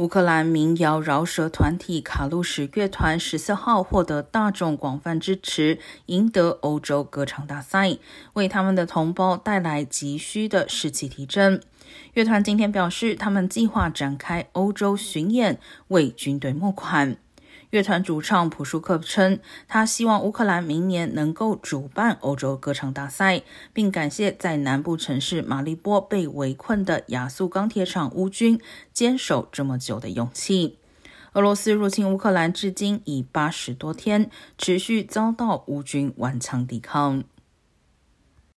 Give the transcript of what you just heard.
乌克兰民谣饶舌团体卡路什乐团十四号获得大众广泛支持，赢得欧洲歌唱大赛，为他们的同胞带来急需的士气提振。乐团今天表示，他们计划展开欧洲巡演，为军队募款。乐团主唱普舒克称，他希望乌克兰明年能够主办欧洲歌唱大赛，并感谢在南部城市马利波被围困的亚速钢铁厂乌军坚守这么久的勇气。俄罗斯入侵乌克兰至今已八十多天，持续遭到乌军顽强抵抗。